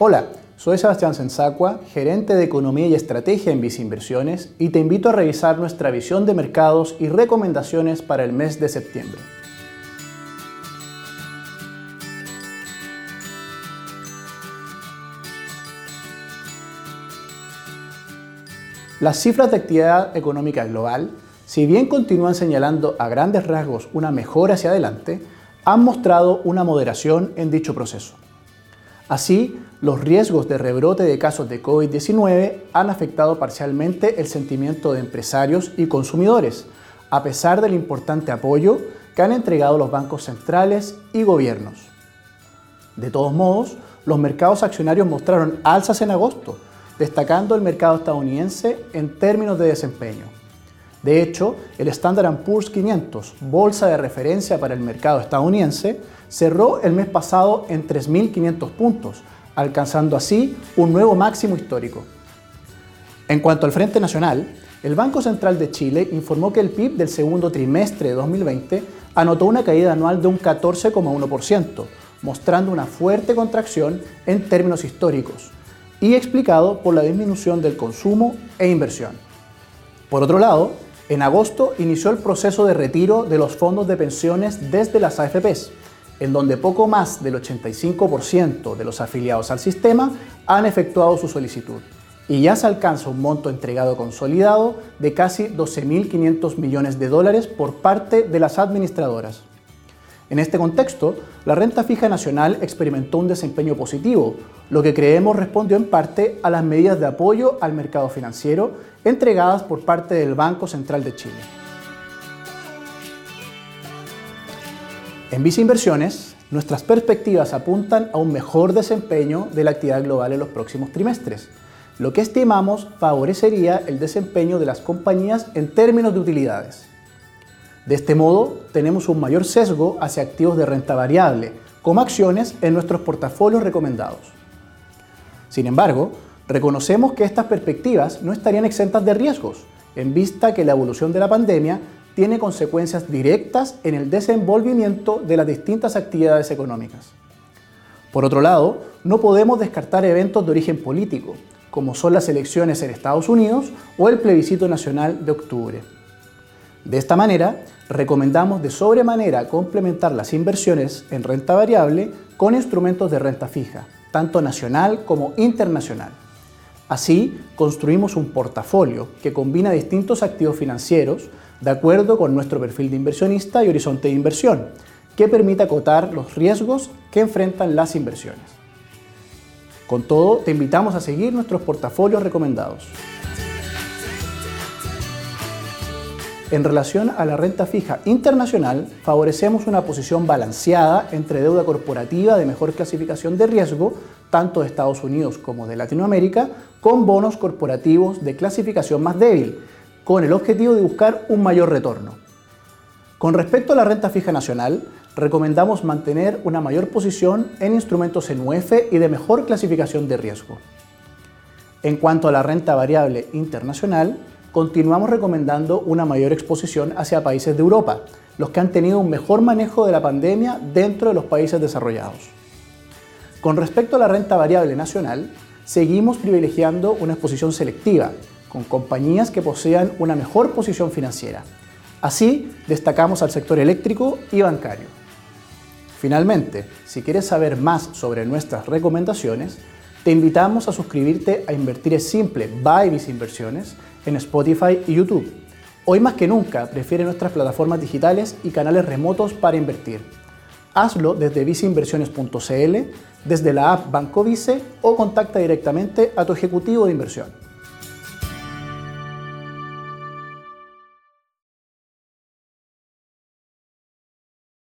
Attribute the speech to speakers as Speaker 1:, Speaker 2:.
Speaker 1: Hola, soy Sebastián Sensacua, gerente de Economía y Estrategia en Vice Inversiones y te invito a revisar nuestra visión de mercados y recomendaciones para el mes de septiembre. Las cifras de actividad económica global, si bien continúan señalando a grandes rasgos una mejora hacia adelante, han mostrado una moderación en dicho proceso. Así, los riesgos de rebrote de casos de COVID-19 han afectado parcialmente el sentimiento de empresarios y consumidores, a pesar del importante apoyo que han entregado los bancos centrales y gobiernos. De todos modos, los mercados accionarios mostraron alzas en agosto, destacando el mercado estadounidense en términos de desempeño. De hecho, el Standard Poor's 500, bolsa de referencia para el mercado estadounidense, cerró el mes pasado en 3.500 puntos, alcanzando así un nuevo máximo histórico. En cuanto al Frente Nacional, el Banco Central de Chile informó que el PIB del segundo trimestre de 2020 anotó una caída anual de un 14,1%, mostrando una fuerte contracción en términos históricos, y explicado por la disminución del consumo e inversión. Por otro lado, en agosto inició el proceso de retiro de los fondos de pensiones desde las AFPs, en donde poco más del 85% de los afiliados al sistema han efectuado su solicitud y ya se alcanza un monto entregado consolidado de casi 12.500 millones de dólares por parte de las administradoras. En este contexto, la renta fija nacional experimentó un desempeño positivo, lo que creemos respondió en parte a las medidas de apoyo al mercado financiero entregadas por parte del Banco Central de Chile. En Visa Inversiones, nuestras perspectivas apuntan a un mejor desempeño de la actividad global en los próximos trimestres, lo que estimamos favorecería el desempeño de las compañías en términos de utilidades. De este modo, tenemos un mayor sesgo hacia activos de renta variable, como acciones en nuestros portafolios recomendados. Sin embargo, reconocemos que estas perspectivas no estarían exentas de riesgos, en vista que la evolución de la pandemia tiene consecuencias directas en el desenvolvimiento de las distintas actividades económicas. Por otro lado, no podemos descartar eventos de origen político, como son las elecciones en Estados Unidos o el plebiscito nacional de octubre. De esta manera, recomendamos de sobremanera complementar las inversiones en renta variable con instrumentos de renta fija, tanto nacional como internacional. Así, construimos un portafolio que combina distintos activos financieros de acuerdo con nuestro perfil de inversionista y horizonte de inversión, que permite acotar los riesgos que enfrentan las inversiones. Con todo, te invitamos a seguir nuestros portafolios recomendados. En relación a la renta fija internacional, favorecemos una posición balanceada entre deuda corporativa de mejor clasificación de riesgo, tanto de Estados Unidos como de Latinoamérica, con bonos corporativos de clasificación más débil, con el objetivo de buscar un mayor retorno. Con respecto a la renta fija nacional, recomendamos mantener una mayor posición en instrumentos en UF y de mejor clasificación de riesgo. En cuanto a la renta variable internacional, continuamos recomendando una mayor exposición hacia países de Europa, los que han tenido un mejor manejo de la pandemia dentro de los países desarrollados. Con respecto a la renta variable nacional, seguimos privilegiando una exposición selectiva, con compañías que posean una mejor posición financiera. Así, destacamos al sector eléctrico y bancario. Finalmente, si quieres saber más sobre nuestras recomendaciones, te invitamos a suscribirte a Invertir es Simple by Vice Inversiones en Spotify y YouTube. Hoy más que nunca prefiere nuestras plataformas digitales y canales remotos para invertir. Hazlo desde viceinversiones.cl, desde la app Banco Vice o contacta directamente a tu ejecutivo de inversión.